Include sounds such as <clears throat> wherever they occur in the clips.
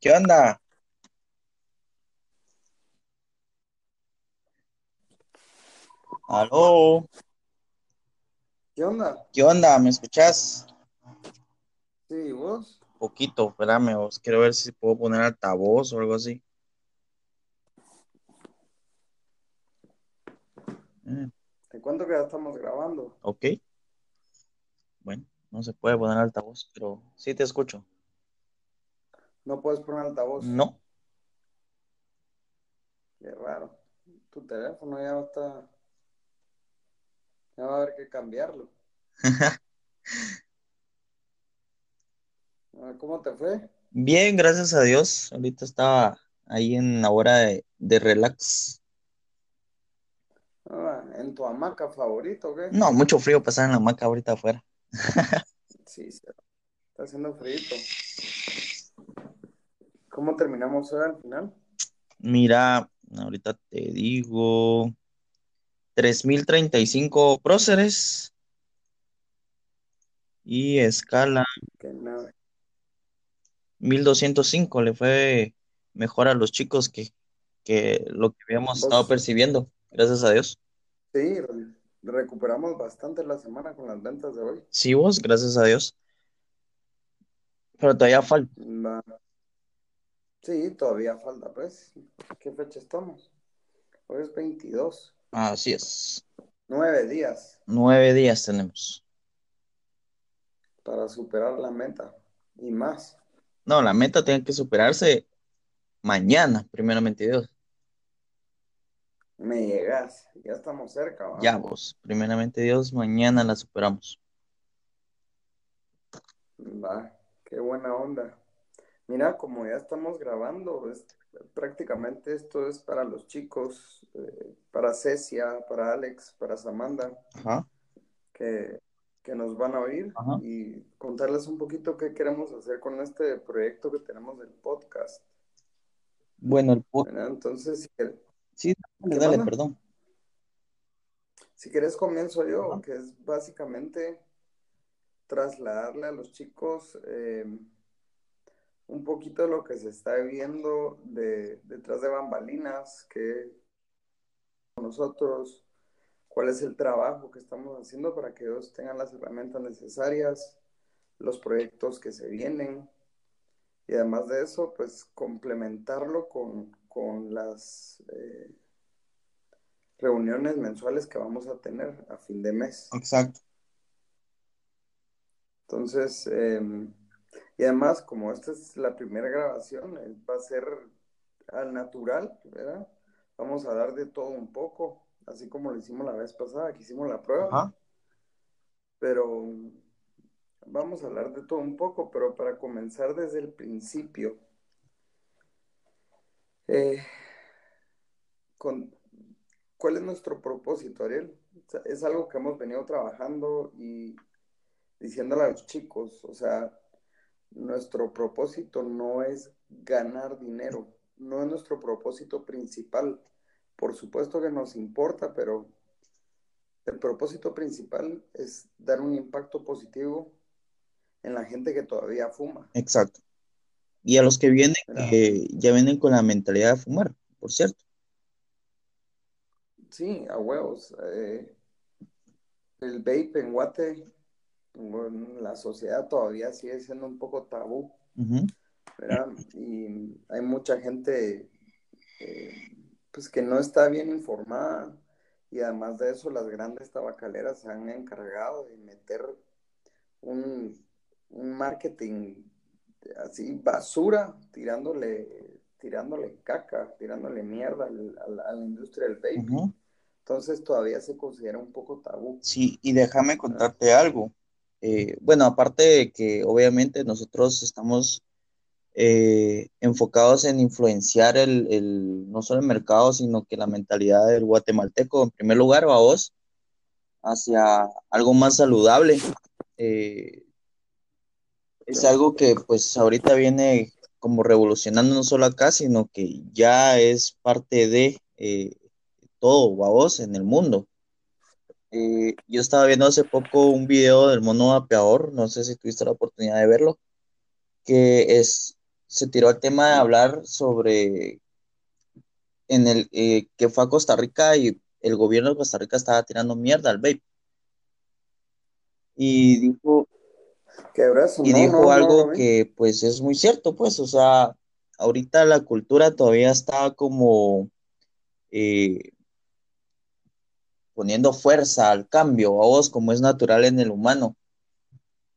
¿Qué onda? ¿Aló? ¿Qué onda? ¿Qué onda? ¿Me escuchás? Sí, ¿vos? Poquito, espérame, vos. Quiero ver si puedo poner altavoz o algo así. Eh, Te cuento que ya estamos grabando. ok. Bueno, no se puede poner altavoz, pero sí te escucho. No puedes poner altavoz. No. Qué raro. Tu teléfono ya está... Ya va a haber que cambiarlo. <laughs> ¿Cómo te fue? Bien, gracias a Dios. Ahorita estaba ahí en la hora de, de relax. Ah, ¿En tu hamaca favorito o qué? No, mucho frío pasar en la hamaca ahorita afuera. Sí, sí. Está haciendo frío. ¿Cómo terminamos al final? Mira, ahorita te digo 3035 próceres y escala Que nada. 1205. Le fue mejor a los chicos que, que lo que habíamos estado percibiendo, gracias a Dios. Sí, re- recuperamos bastante la semana con las ventas de hoy. Sí, vos, gracias a Dios. Pero todavía falta. Va. Sí, todavía falta, pues. ¿Qué fecha estamos? Hoy es 22. Así es. Nueve días Nueve días tenemos. para superar la meta y más. No, la meta tiene que superarse mañana, primeramente Dios. Me llegas, ya estamos cerca. Ya vos, primeramente Dios, mañana la superamos. Va, qué buena onda. Mira, como ya estamos grabando, es- prácticamente esto es para los chicos, eh, para Cecia, para Alex, para Samantha, Ajá. que, que nos van a oír Ajá. y contarles un poquito qué queremos hacer con este proyecto que tenemos del podcast. Bueno, el po- ¿verdad? Entonces, Sí, dale, perdón. si quieres comienzo yo, Ajá. que es básicamente trasladarle a los chicos eh, un poquito de lo que se está viendo de, detrás de bambalinas, que nosotros, cuál es el trabajo que estamos haciendo para que ellos tengan las herramientas necesarias, los proyectos que se vienen, y además de eso, pues complementarlo con, con las eh, reuniones mensuales que vamos a tener a fin de mes. Exacto. Entonces, eh, y además, como esta es la primera grabación, eh, va a ser al natural, ¿verdad? Vamos a dar de todo un poco, así como lo hicimos la vez pasada, que hicimos la prueba, Ajá. pero vamos a hablar de todo un poco, pero para comenzar desde el principio, eh, con, ¿cuál es nuestro propósito, Ariel? Es algo que hemos venido trabajando y diciéndole a los chicos, o sea, nuestro propósito no es ganar dinero, no es nuestro propósito principal. Por supuesto que nos importa, pero el propósito principal es dar un impacto positivo en la gente que todavía fuma. Exacto. Y a los que vienen, ya vienen con la mentalidad de fumar, por cierto. Sí, a huevos. eh, el vape en Guate, bueno, la sociedad todavía sigue siendo un poco tabú. Y hay mucha gente eh, pues que no está bien informada y además de eso las grandes tabacaleras se han encargado de meter un, un marketing así basura tirándole tirándole caca, tirándole mierda al- al- a la industria del vape. Entonces todavía se considera un poco tabú. Sí, y déjame contarte algo. Eh, bueno, aparte de que obviamente nosotros estamos eh, enfocados en influenciar el, el- no solo el mercado, sino que la mentalidad del guatemalteco, en primer lugar, a vos, hacia algo más saludable. Eh, es algo que pues ahorita viene como revolucionando no solo acá, sino que ya es parte de eh, todo, vos, en el mundo. Eh, yo estaba viendo hace poco un video del mono vapeador, no sé si tuviste la oportunidad de verlo, que es se tiró el tema de hablar sobre en el eh, que fue a Costa Rica y el gobierno de Costa Rica estaba tirando mierda al vape. Y dijo, y dijo algo que pues es muy cierto, pues, o sea, ahorita la cultura todavía está como eh, poniendo fuerza al cambio, a vos, como es natural en el humano.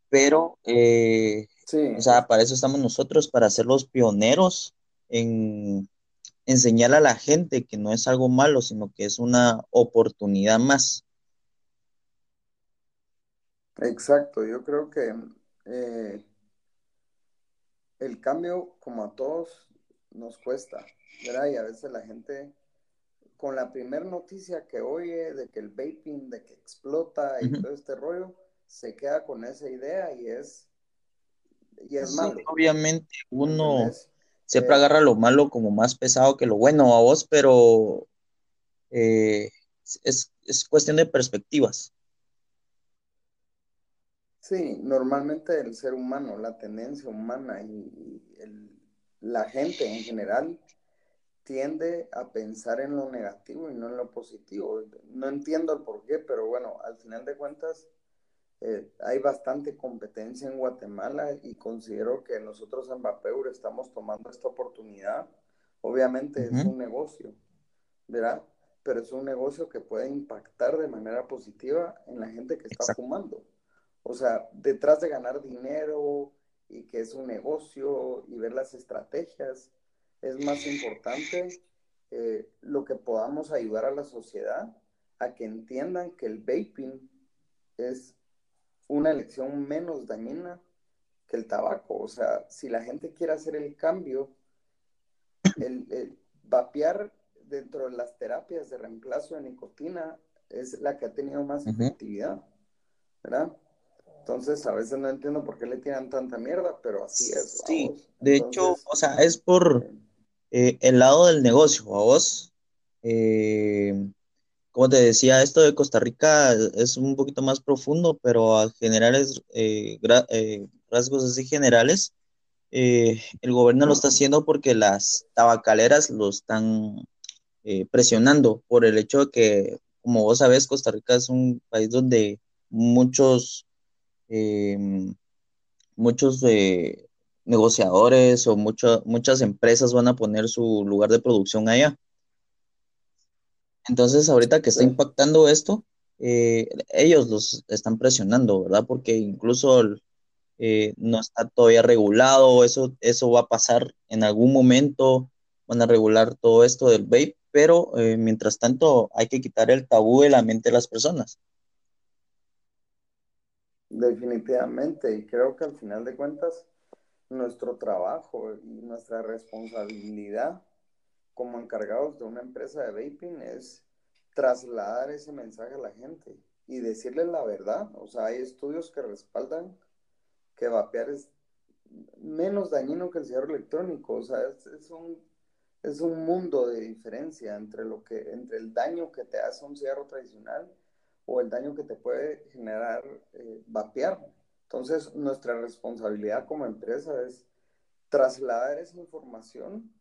Pero, eh, o sea, para eso estamos nosotros, para ser los pioneros en enseñar a la gente que no es algo malo, sino que es una oportunidad más. Exacto, yo creo que eh, el cambio, como a todos, nos cuesta, ¿verdad? Y a veces la gente, con la primera noticia que oye de que el vaping, de que explota y todo este rollo, se queda con esa idea y es, y es malo. Obviamente uno siempre agarra lo malo como más pesado que lo bueno a vos, pero eh, es, es cuestión de perspectivas. Sí, normalmente el ser humano, la tendencia humana y, la gente en general tiende a pensar en lo negativo y no en lo positivo. No entiendo el por qué, pero bueno, al final de cuentas eh, hay bastante competencia en Guatemala y considero que nosotros en Vapeur estamos tomando esta oportunidad. Obviamente es un negocio, ¿verdad? Pero es un negocio que puede impactar de manera positiva en la gente que está fumando. O sea, detrás de ganar dinero y que es un negocio y ver las estrategias, es más importante eh, lo que podamos ayudar a la sociedad a que entiendan que el vaping es una elección menos dañina que el tabaco. O sea, si la gente quiere hacer el cambio, el, vapear dentro de las terapias de reemplazo de nicotina es la que ha tenido más efectividad, ¿verdad? Entonces, a veces no entiendo por qué le tiran tanta mierda, pero así es. Sí, de hecho, o sea, es por eh, el lado del negocio, a vos. Eh, como te decía, esto de Costa Rica es un poquito más profundo, pero a generales, eh, rasgos así generales, el gobierno lo está haciendo porque las tabacaleras lo están presionando por el hecho de que, como vos sabés, Costa Rica es un país donde muchos muchos negociadores o muchas empresas van a poner su lugar de producción allá. Entonces, ahorita que está impactando esto, eh, ellos los están presionando, ¿verdad? Porque incluso no está todavía regulado, eso, eso va a pasar en algún momento, van a regular todo esto del vape, pero mientras tanto hay que quitar el tabú de la mente de las personas. Definitivamente, y creo que al final de cuentas, nuestro trabajo y nuestra responsabilidad como encargados de una empresa de vaping es trasladar ese mensaje a la gente y decirles la verdad. O sea, hay estudios que respaldan que vapear es menos dañino que el cigarro electrónico. O sea, es, un, es un mundo de diferencia entre, lo que, entre el daño que te hace un cigarro tradicional o el daño que te puede generar eh, vapear. Entonces, nuestra responsabilidad como empresa es trasladar esa información,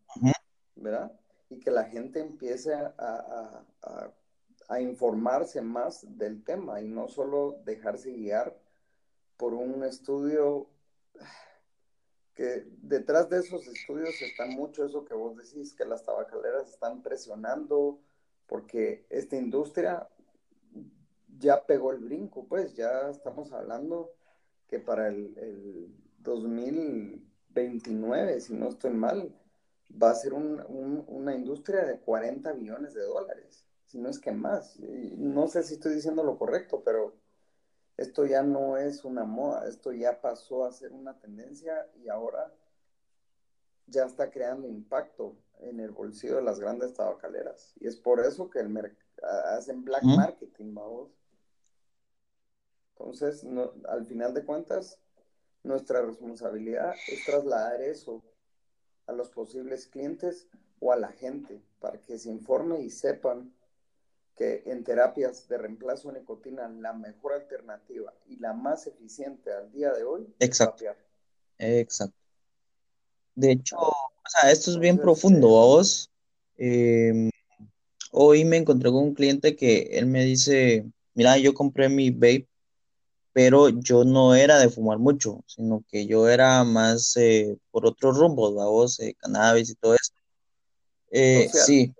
¿verdad? Y que la gente empiece a, a, informarse más del tema y no solo dejarse guiar por un estudio que detrás de esos estudios está mucho eso que vos decís, que las tabacaleras están presionando porque esta industria ya pegó el brinco, pues ya estamos hablando que para el, 2029, si no estoy mal, va a ser una industria de 40 billones de dólares, si no es que más. no sé si estoy diciendo lo correcto, pero esto ya no es una moda, esto ya pasó a ser una tendencia y ahora ya está creando impacto en el bolsillo de las grandes tabacaleras. Y es por eso que el hacen black marketing, vamos. Entonces, al final de cuentas, nuestra responsabilidad es trasladar eso a los posibles clientes o a la gente para que se informe y sepan que en terapias de reemplazo de nicotina la mejor alternativa y la más eficiente al día de hoy Exacto. es Exacto. De hecho, o sea, esto es bien Entonces, profundo, eh, vos. Em, hoy me encontré con un cliente que él me dice, mira, yo compré mi vape, pero yo no era de fumar mucho, sino que yo era más eh, por otros rumbos, vos, eh, cannabis y todo eso. Eh, sí,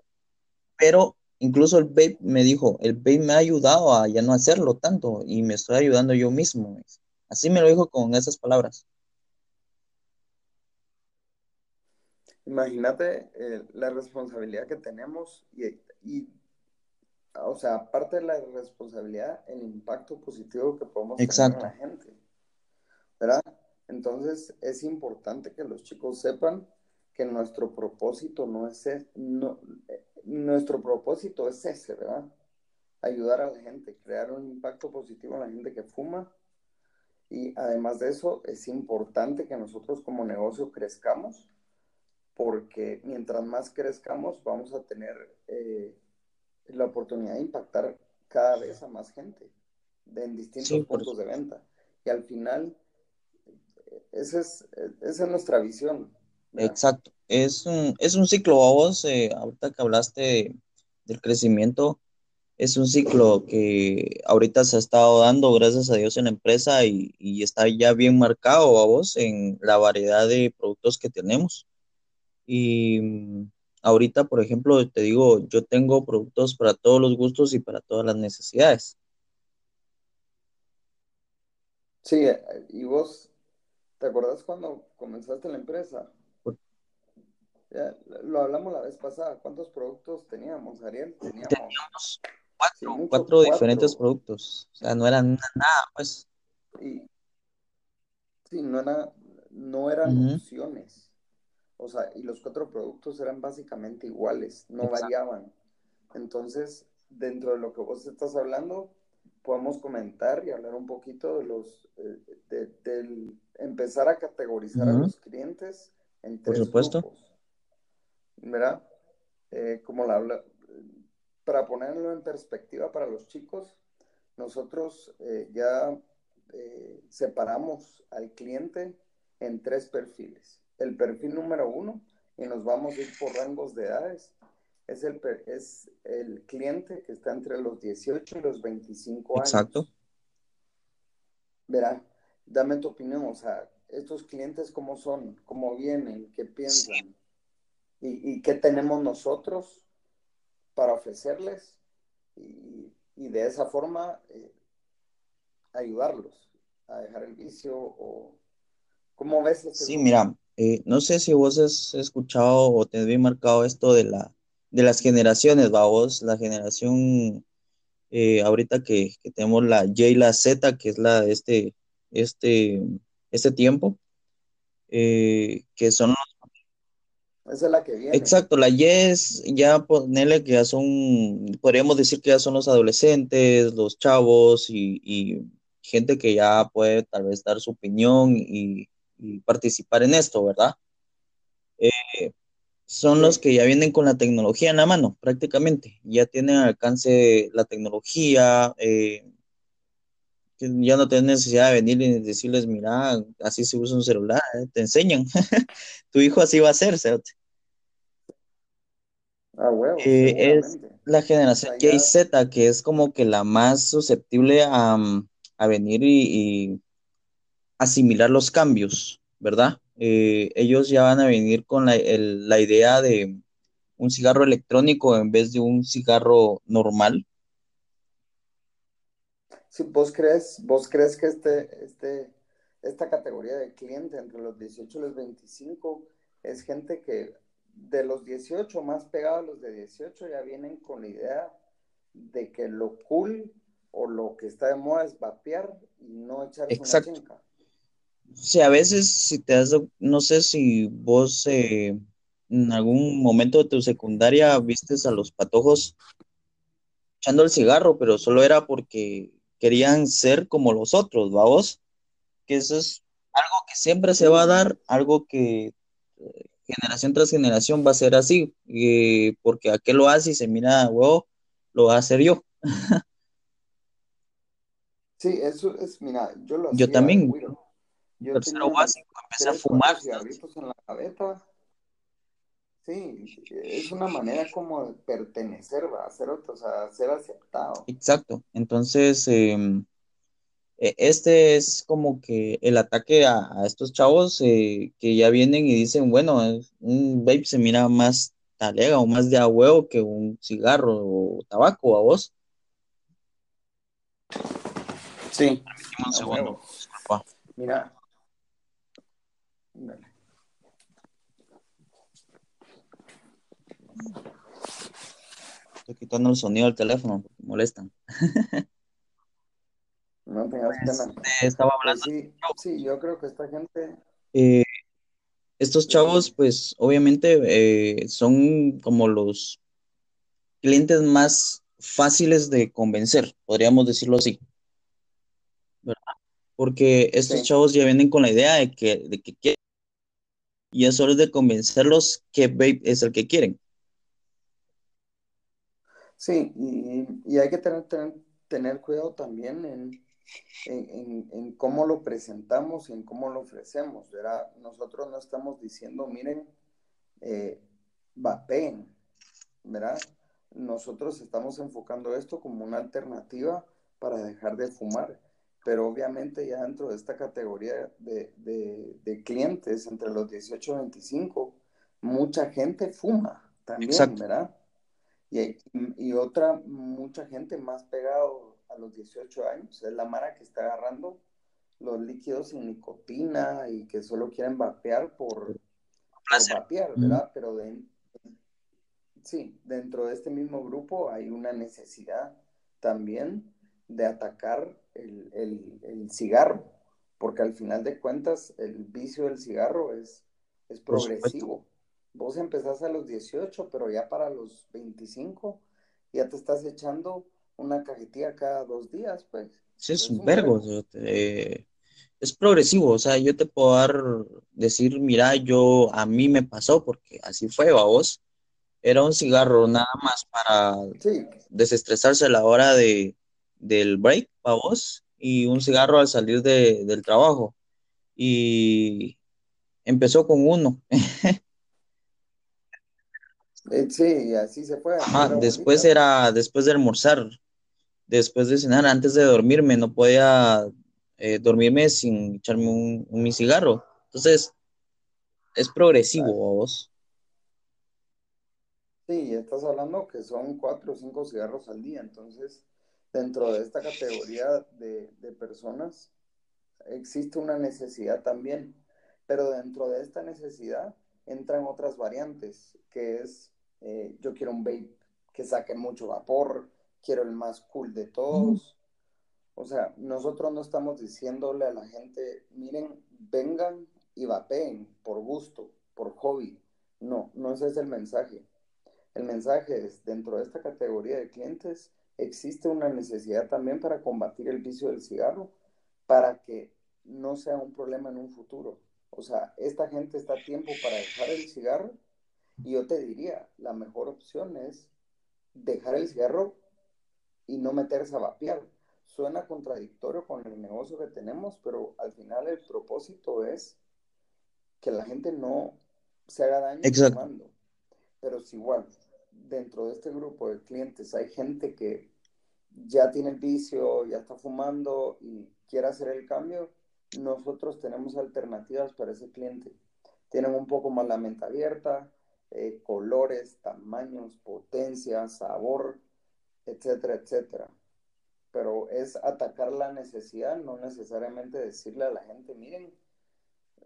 pero incluso el vape me dijo, el vape me ha ayudado a ya no hacerlo tanto y me estoy ayudando yo mismo. Así me lo dijo con esas palabras. Imagínate la responsabilidad que tenemos y, y, o sea, aparte de la responsabilidad, el impacto positivo que podemos tener en la Exacto, gente, ¿verdad? Entonces es importante que los chicos sepan que nuestro propósito no es ese, no, eh, nuestro propósito es ese, ¿verdad? Ayudar a la gente, crear un impacto positivo en la gente que fuma y además de eso es importante que nosotros como negocio crezcamos porque mientras más crezcamos vamos a tener eh, la oportunidad de impactar cada vez a más gente de, en distintos puntos de venta. Y al final, esa es, esa es nuestra visión, ¿verdad? exacto. Es un, es un ciclo, vos, eh, ahorita que hablaste de- del crecimiento, es un ciclo que ahorita se ha estado dando, gracias a Dios, en la empresa y, y está ya bien marcado, vos, en la variedad de productos que tenemos. Y ahorita, por ejemplo, te digo, yo tengo productos para todos los gustos y para todas las necesidades. Sí, eh, y vos, ¿te acordás cuando comenzaste la empresa? Ya, lo hablamos la vez pasada. ¿Cuántos productos teníamos, Ariel? Teníamos, Teníamos sí, cuatro, mucho, cuatro diferentes productos, o sea, no eran nada, pues. Y sí, no era, no eran opciones. O sea, y los cuatro productos eran básicamente iguales, no exacto. variaban. Entonces, dentro de lo que vos estás hablando, podemos comentar y hablar un poquito de los, eh, de, del empezar a categorizar a los clientes en por tres supuesto. grupos, ¿verdad? Eh, como la, para ponerlo en perspectiva para los chicos, nosotros eh, ya separamos al cliente en tres perfiles. El perfil número uno, y nos vamos a ir por rangos de edades, es el, es el cliente que está entre los 18 y los 25 Exacto. años. Verá, dame tu opinión, o sea, estos clientes cómo son, cómo vienen, qué Sí, piensan y, y qué tenemos nosotros para ofrecerles y, y de esa forma eh, ayudarlos a dejar el vicio o cómo ves este sí, grupo. mira, eh, no sé si vos has escuchado o te marcado esto de la, de las generaciones, va vos, la generación eh, ahorita que, que tenemos la Y y la Z, que es la de este, este, este tiempo, eh, que son Esa es la que viene. Exacto, la Y es ya ponerle que ya son, podríamos decir que ya son los adolescentes, los chavos y, y gente que ya puede tal vez dar su opinión y participar en esto, ¿verdad? Eh, son los que ya vienen con la tecnología en la mano, prácticamente. Ya tienen al alcance la tecnología, eh, ya no tienen necesidad de venir y decirles, mira, así se usa un celular, eh, te enseñan. <laughs> Tu hijo así va a ser, ¿cierto? a huevos, eh, es la generación Y Z, que es como que la más susceptible a, a venir y, y asimilar los cambios, ¿verdad? Eh, ellos ya van a venir con la, el- la idea de un cigarro electrónico en vez de un cigarro normal. si vos crees, vos crees que este, este, esta categoría de cliente entre los 18 y los 25 es gente que de los 18 más pegados a los de 18 ya vienen con la idea de que lo cool o lo que está de moda es vapear y no echarse una Exacto. chinca. Sí, a veces, si te das, no sé si vos eh, en algún momento de tu secundaria vistes a los patojos echando el cigarro, pero solo era porque querían ser como los otros, ¿vamos? Que eso es algo que siempre se va a dar, algo que eh, generación tras generación va a ser así, eh, porque aquel lo hace y se mira, huevo, lo voy a hacer yo. <laughs> sí, eso es, mira, yo lo Yo hacía también. Yo tercero básico, empecé a fumar. en la cabeza. Sí, es una manera como de pertenecer, va, ser, o sea, ser aceptado. Exacto. Entonces, em, e- este es como que el ataque a, a estos chavos eh, que ya vienen y dicen, bueno, un vape se mira más talega o más de a huevo que un cigarro o tabaco, a vos. Sí, un a segundo. Mira. Dale. Estoy quitando el sonido del teléfono porque molestan. No tengas pena. Eh, estaba Pues hablando. sí, sí, yo creo que esta gente, eh, estos chavos, pues obviamente eh, son como los clientes más fáciles de convencer, podríamos decirlo así, ¿verdad? Porque estos sí, chavos ya vienen con la idea de que, de que quieren, y es solo de convencerlos que vape es el que quieren. sí, y, hay que tener, tener, tener cuidado también en, en, en- en cómo lo presentamos y en cómo lo ofrecemos, ¿verdad? Nosotros no estamos diciendo, miren, eh, vapeen, ¿verdad? Nosotros estamos enfocando esto como una alternativa para dejar de fumar, pero obviamente ya dentro de esta categoría de, de- de clientes entre los 18 y 25, mucha gente fuma también, Exacto, ¿verdad? Y, y otra, mucha gente más pegado a los 18 años, es la mara que está agarrando los líquidos sin nicotina y que solo quieren vapear por, vapear, Mm, ¿verdad? Pero de, sí, dentro de este mismo grupo hay una necesidad también de atacar el, el- el cigarro, porque al final de cuentas el vicio del cigarro es, es progresivo. Vos empezás a los 18, pero ya para los 25 ya te estás echando una cajetilla cada dos días, pues. Sí, es Es un vergo, es progresivo, o sea, yo te puedo dar, decir, mira, yo, a mí me pasó, porque así fue, vos, era un cigarro nada más para Sí, desestresarse a la hora de, del break, vos, y un cigarro al salir de- del trabajo, y empezó con uno, eh, sí, así se fue, ajá, después era, después de almorzar, después de cenar, antes de dormirme, no podía eh, dormirme sin echarme un, un mi cigarro, entonces, es progresivo, Dale. vos. Sí, estás hablando que son cuatro o cinco cigarros al día, entonces dentro de esta categoría de, de personas existe una necesidad también, pero dentro de esta necesidad entran otras variantes, que es eh, yo quiero un vape que saque mucho vapor, quiero el más cool de todos. O sea, nosotros no estamos diciéndole a la gente, miren, vengan y vapeen por gusto, por hobby. No, no ese es el mensaje. El mensaje es, dentro de esta categoría de clientes, existe una necesidad también para combatir el vicio del cigarro, para que no sea un problema en un futuro. O sea, esta gente está a tiempo para dejar el cigarro y yo te diría, la mejor opción es dejar el cigarro y no meterse a vapear. Suena contradictorio con el negocio que tenemos, pero al final el propósito es que la gente no se haga daño Exacto, fumando. Pero si igual dentro de este grupo de clientes hay gente que ya tiene el vicio, ya está fumando y quiere hacer el cambio, nosotros tenemos alternativas para ese cliente. Tienen un poco más la mente abierta, eh, colores, tamaños, potencia, sabor, etcétera, etcétera. Pero es atacar la necesidad, no necesariamente decirle a la gente, miren,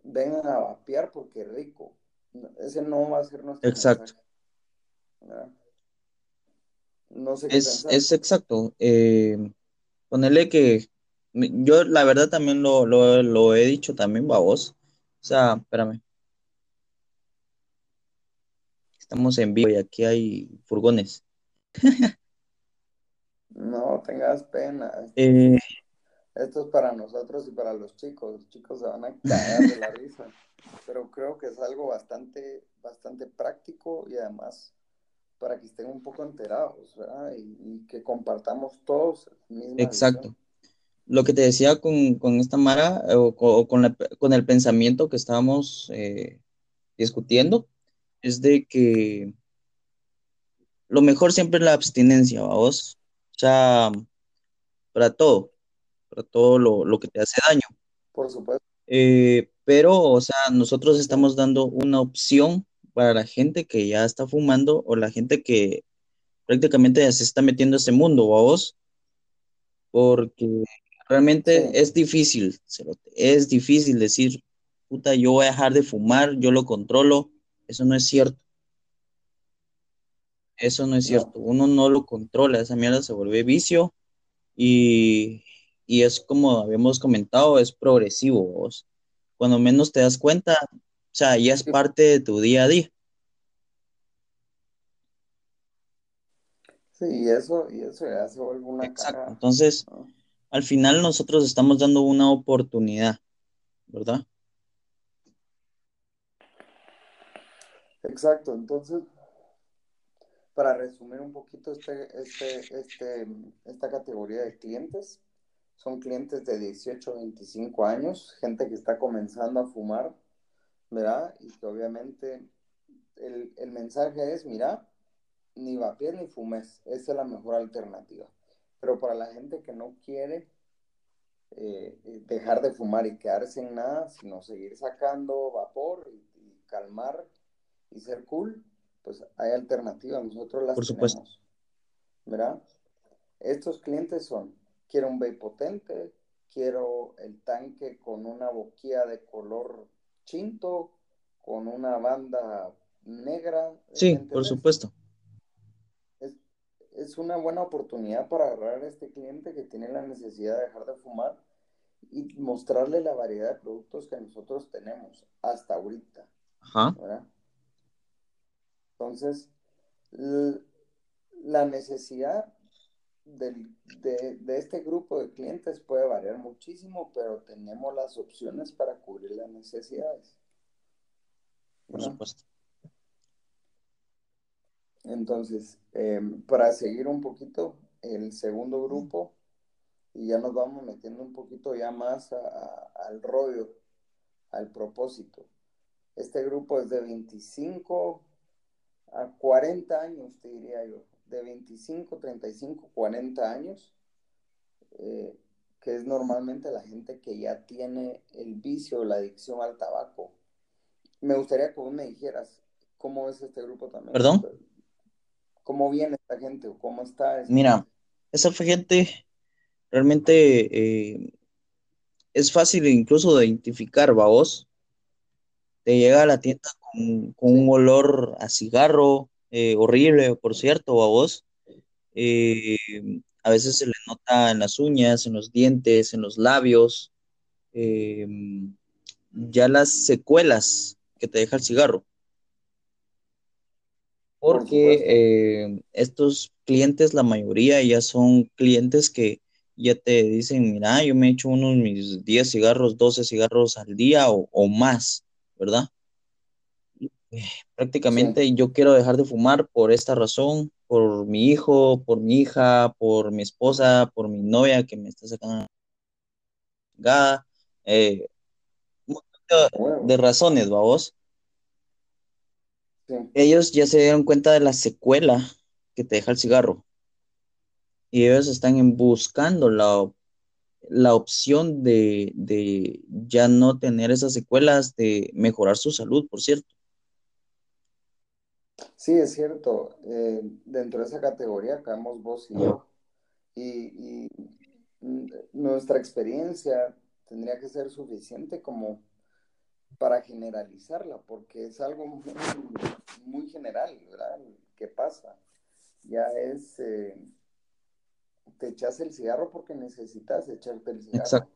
vengan a vapear porque es rico. Ese no va a ser nuestro exacto. mensaje. No sé qué Es, es exacto. Eh, ponerle que yo la verdad también lo, lo, lo he dicho también, vos. O sea, espérame, estamos en vivo y aquí hay furgones. <laughs> No tengas pena. Esto Eh, es, esto es para nosotros y para los chicos. Los chicos se van a cagar de la <laughs> risa. Pero creo que es algo bastante, bastante práctico y además para que estén un poco enterados, ¿verdad? Y, y que compartamos todos exacto. visión. lo que te decía con, con esta Mara o, co- o con, la- con el pensamiento que estábamos eh, discutiendo es de que lo mejor siempre es la abstinencia, vamos. O sea, para todo, para todo lo, lo que te hace daño. Por supuesto, Eh, pero, o sea, nosotros estamos dando una opción para la gente que ya está fumando o la gente que prácticamente ya se está metiendo a ese mundo, vamos, porque realmente sí, es difícil, es difícil decir, puta, yo voy a dejar de fumar, yo lo controlo. Eso no es cierto, eso no es no, cierto. Uno no lo controla, esa mierda se vuelve vicio y, y es como habíamos comentado, es progresivo, vos. Cuando menos te das cuenta, sea, ya es parte de tu día a día. sí, y eso, y eso ya se vuelve una Exacto. Entonces, ¿no? al final nosotros estamos dando una oportunidad, ¿verdad? Exacto, entonces, para resumir un poquito este, este, este, esta categoría de clientes, son clientes de 18 a 25 años, gente que está comenzando a fumar, ¿verdad? Y que obviamente el, el mensaje es, mira, ni vapees ni fumes, esa es la mejor alternativa. Pero para la gente que no quiere eh, dejar de fumar y quedarse en nada, sino seguir sacando vapor y, y calmar y ser cool, pues hay alternativas, nosotros las Por supuesto. tenemos, ¿verdad? Estos clientes son, quiero un vape potente, quiero el tanque con una boquilla de color chinto, con una banda negra, ¿me Sí, por supuesto. Es, es una buena oportunidad para agarrar a este cliente que tiene la necesidad de dejar de fumar y mostrarle la variedad de productos que nosotros tenemos hasta ahorita, Ajá. ¿verdad? Entonces, la necesidad del- de, de este grupo de clientes puede variar muchísimo, pero tenemos las opciones para cubrir las necesidades, Por ¿verdad? supuesto. Entonces, eh, para seguir un poquito, el segundo grupo, y ya nos vamos metiendo un poquito ya más a- a- al rollo, al propósito. Este grupo es de 25 a 40 años, te diría yo, de 25, 35, 40 años, eh, que es normalmente la gente que ya tiene el vicio, la adicción al tabaco. Me gustaría que vos me dijeras cómo es este grupo también, ¿Perdón? cómo viene esta gente o cómo está Mira, esa gente realmente eh, es fácil incluso de identificar, vos. Te llega a la tienda con, con un olor a cigarro, eh, horrible, por cierto, vos. Eh, a veces se le nota en las uñas, en los dientes, en los labios, eh, ya las secuelas que te deja el cigarro. Porque estos clientes, la mayoría ya son clientes que ya te dicen, mira, yo me echo unos mis 10 cigarros, 12 cigarros al día o, o más, ¿verdad? Prácticamente yo quiero dejar de fumar por esta razón, por mi hijo, por mi hija, por mi esposa, por mi novia que me está sacando chingada, eh, un montón de, razones, vamos. Sí, Ellos ya se dieron cuenta de la secuela que te deja el cigarro y ellos están en buscando la, la opción de, de ya no tener esas secuelas, de mejorar su salud, por cierto. Sí, es cierto. Eh, dentro de esa categoría caemos vos y yo. Y, y, nuestra experiencia tendría que ser suficiente como para generalizarla, porque es algo muy, muy general, ¿verdad? ¿Qué pasa? Ya es, eh, te echas el cigarro porque necesitas echarte el cigarro. Exacto.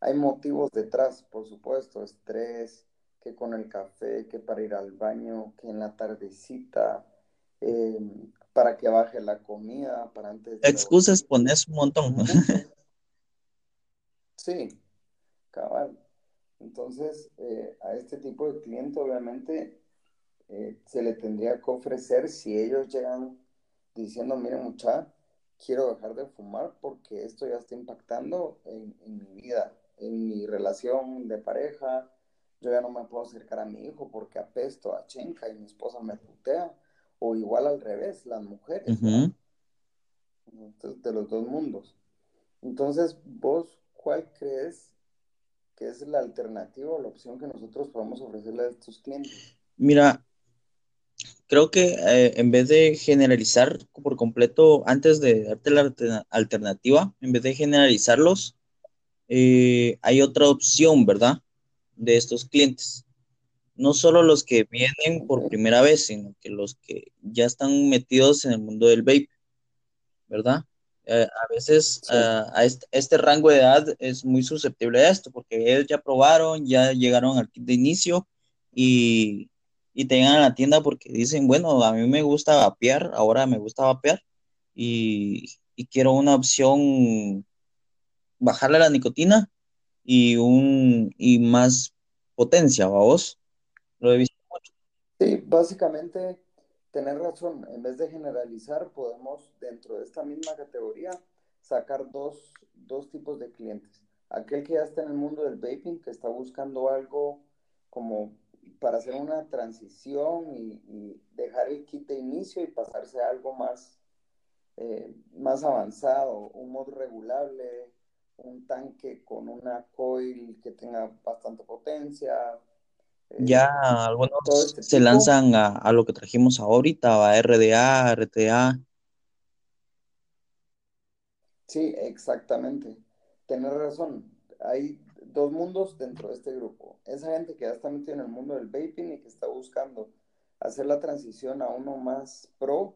Hay motivos detrás, por supuesto, estrés, que con el café, que para ir al baño, que en la tardecita, eh, para que baje la comida, para antes de Excusas pones un montón. <laughs> Sí, cabal. Entonces, eh, a este tipo de cliente, obviamente, eh, se le tendría que ofrecer si ellos llegan diciendo, miren, mucha, quiero dejar de fumar porque esto ya está impactando en, mi vida, en mi relación de pareja. Yo ya no me puedo acercar a mi hijo porque apesto a chenca y mi esposa me putea. O igual al revés, las mujeres. de los dos mundos. Entonces, vos, ¿cuál crees que es la alternativa o la opción que nosotros podemos ofrecerle a estos clientes? Mira, creo que eh, en vez de generalizar por completo, antes de darte la alternativa, en vez de generalizarlos, eh, hay otra opción, ¿verdad? De estos clientes. No solo los que vienen por primera vez, sino que los que ya están metidos en el mundo del vape, ¿verdad? Eh, a veces a este, este, rango de edad es muy susceptible a esto, porque ellos ya probaron, ya llegaron al kit de inicio y y te llegan a la tienda porque dicen, bueno, a mí me gusta vapear, ahora me gusta vapear y, quiero una opción, bajarle la nicotina y, un, y más potencia, vos? Lo he visto mucho. Sí, básicamente, tener razón, en vez de generalizar, podemos dentro de esta misma categoría sacar dos, dos tipos de clientes. Aquel que ya está en el mundo del vaping, que está buscando algo como para hacer una transición y, dejar el kit de inicio y pasarse a algo más, eh, más avanzado, un mod regulable, un tanque con una coil que tenga bastante potencia. Eh, ya algunos este se lanzan a, a, lo que trajimos ahorita, a RDA, RTA. Sí, exactamente. Tienes razón. Hay dos mundos dentro de este grupo. Esa gente que ya está metida en el mundo del vaping y que está buscando hacer la transición a uno más pro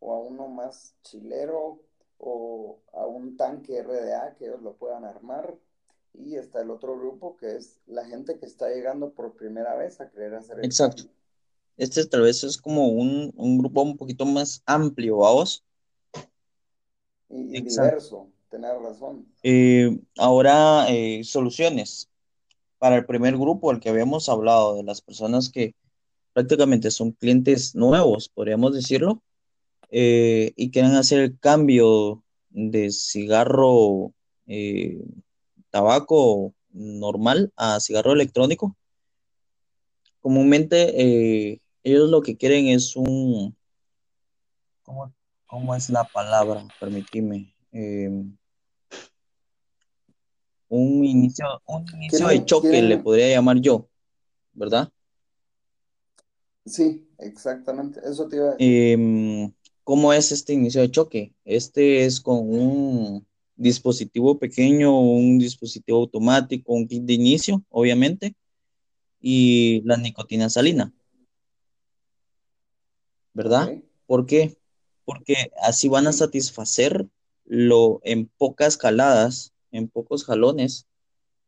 o a uno más chilero o a un tanque RDA que ellos lo puedan armar. Y está el otro grupo que es la gente que está llegando por primera vez a querer hacer Exacto. Este tal vez es como un, grupo un poquito más amplio, vamos. Y, y diverso. Tener razón. Eh, ahora, eh, soluciones. Para el primer grupo, al que habíamos hablado, de las personas que prácticamente son clientes nuevos, podríamos decirlo, eh, y quieren hacer el cambio de cigarro, tabaco normal a cigarro electrónico. Comúnmente, ellos lo que quieren es un, ¿cómo, cómo es la palabra? Permitime un inicio, un inicio de choque, le podría llamar yo, ¿verdad? Sí, exactamente, eso te iba a decir. Em, ¿Cómo es este inicio de choque? Este es con un dispositivo pequeño, un dispositivo automático, un kit de inicio, obviamente, y la nicotina salina. ¿Verdad? ¿Por qué? Porque así van a satisfacer lo en pocas caladas en pocos jalones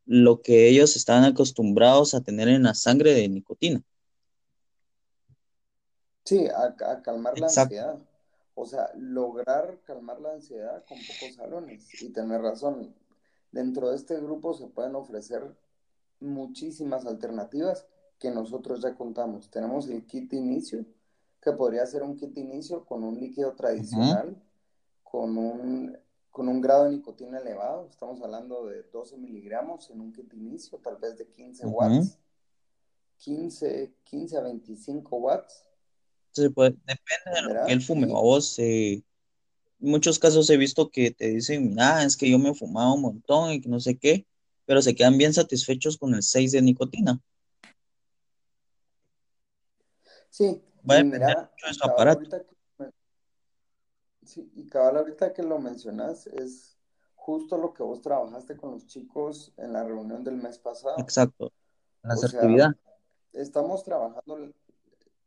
lo que ellos están acostumbrados a tener en la sangre de nicotina. Sí, a, calmar la ansiedad. O sea, lograr calmar la ansiedad con pocos jalones. Y tener razón, dentro de este grupo se pueden ofrecer muchísimas alternativas que nosotros ya contamos. Tenemos el kit inicio, que podría ser un kit inicio con un líquido tradicional, con un con un grado de nicotina elevado, estamos hablando de 12 miligramos en un kit inicio, tal vez de 15 watts, 15, 15 a 25 watts. Pues, depende de lo que él fume. A vos, eh, en muchos casos he visto que te dicen, ah, es que yo me he fumado un montón y que no sé qué, pero se quedan bien satisfechos con el 6 de nicotina. Sí, va a depender mucho de su aparato. Sí, y cabal, ahorita que lo mencionas, es justo lo que vos trabajaste con los chicos en la reunión del mes pasado. Exacto, la asertividad. estamos trabajando,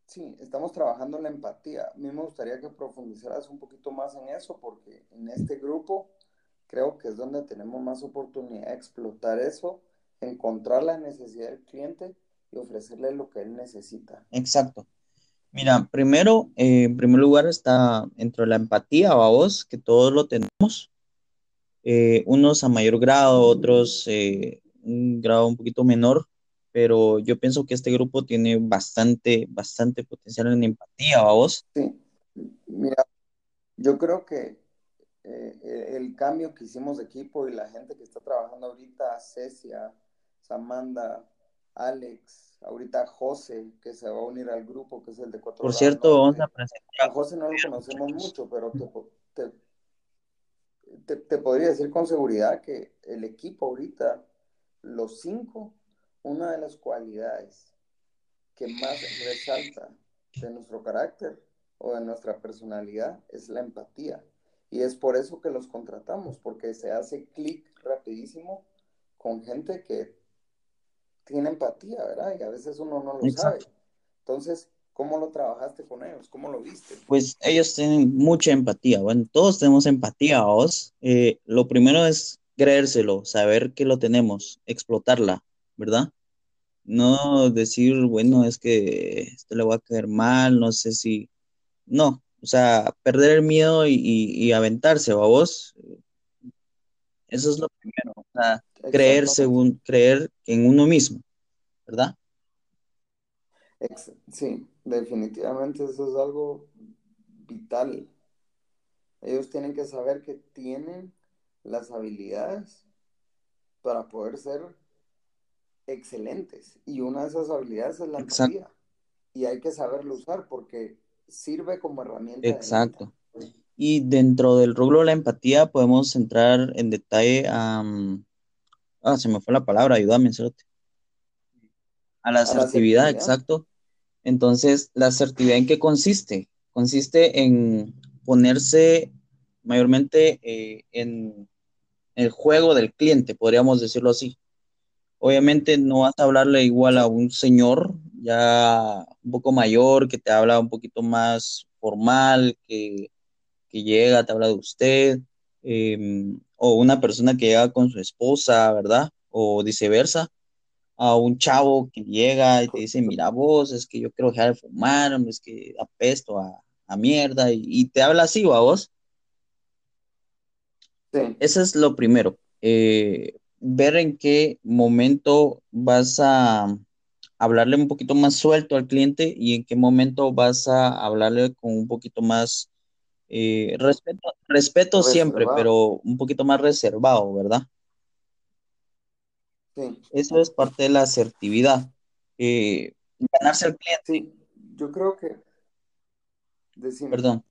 sí, estamos trabajando la empatía. A mí me gustaría que profundizaras un poquito más en eso, porque en este grupo creo que es donde tenemos más oportunidad de explotar eso, encontrar la necesidad del cliente y ofrecerle lo que él necesita. Exacto. Mira, primero, eh, en primer lugar está entre la empatía, vos, que todos lo tenemos, eh, unos a mayor grado, otros eh, un grado un poquito menor, pero yo pienso que este grupo tiene bastante, bastante potencial en empatía, vos. Sí, mira, yo creo que eh, el cambio que hicimos de equipo y la gente que está trabajando ahorita, Cecia, Samanda, Alex, ahorita José, que se va a unir al grupo, que es el de cuatro. Por cierto, vamos a presentar. A José no lo conocemos mucho, pero te, te, te, podría decir con seguridad que el equipo ahorita, los cinco, una de las cualidades que más resalta de nuestro carácter o de nuestra personalidad es la empatía. Y es por eso que los contratamos, porque se hace clic rapidísimo con gente que tiene empatía, ¿verdad? Y a veces uno no lo sabe. Entonces, ¿cómo lo trabajaste con ellos? ¿Cómo lo viste? Pues ellos tienen mucha empatía. Bueno, todos tenemos empatía, vos. Eh, lo primero es creérselo, saber que lo tenemos, explotarla, ¿verdad? No decir, bueno, es que esto le va a caer mal, no sé si... No, o sea, perder el miedo y, y, aventarse, vos. Eso es lo primero, o sea, creer según, creer en uno mismo, ¿verdad? Sí, definitivamente eso es algo vital. Ellos tienen que saber que tienen las habilidades para poder ser excelentes. Y una de esas habilidades es la empatía. Y hay que saberlo usar porque sirve como herramienta. Exacto. y dentro del rubro de la empatía podemos entrar en detalle a... ah, se me fue la palabra, ayúdame, A la asertividad, exacto. Entonces, ¿la asertividad en qué consiste? Consiste en ponerse mayormente eh, en el juego del cliente, podríamos decirlo así. Obviamente no vas a hablarle igual a un señor ya un poco mayor, que te habla un poquito más formal, que, llega, te habla de usted, em, o una persona que llega con su esposa, ¿verdad? O viceversa, a un chavo que llega y te dice, mira vos, es que yo quiero dejar de fumar, es que apesto a, a mierda, y, te habla así, ¿va vos? Sí. Eso es lo primero. Eh, ver en qué momento vas a hablarle un poquito más suelto al cliente y en qué momento vas a hablarle con un poquito más eh, respeto, respeto siempre, pero un poquito más reservado, ¿verdad? Sí. Eso es parte de la asertividad. Eh, ganarse al cliente. Sí, yo creo que. Perdón.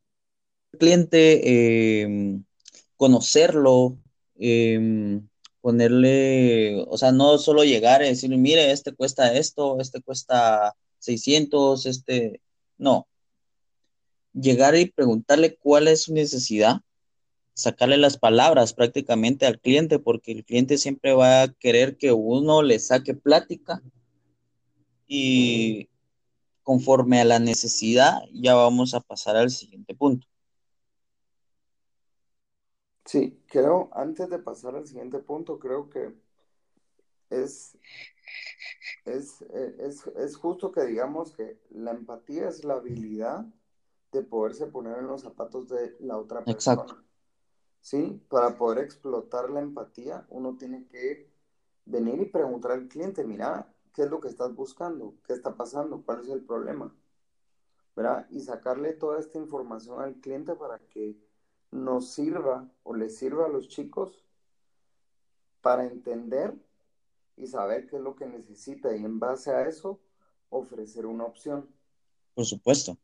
El cliente, eh, conocerlo, ponerle, o sea, no solo llegar y decir, mire, este cuesta esto, este cuesta 600, este, no. Llegar y preguntarle cuál es su necesidad, sacarle las palabras prácticamente al cliente, porque el cliente siempre va a querer que uno le saque plática y conforme a la necesidad ya vamos a pasar al siguiente punto. Sí, creo, antes de pasar al siguiente punto, creo que es, es, es, justo que digamos que la empatía es la habilidad de poderse poner en los zapatos de la otra persona. Exacto. Sí, para poder explotar la empatía, uno tiene que venir y preguntar al cliente, mira, ¿qué es lo que estás buscando? ¿Qué está pasando? ¿Cuál es el problema? ¿Verdad? Y sacarle toda esta información al cliente para que nos sirva o les sirva a los chicos para entender y saber qué es lo que necesita y en base a eso ofrecer una opción. Por supuesto.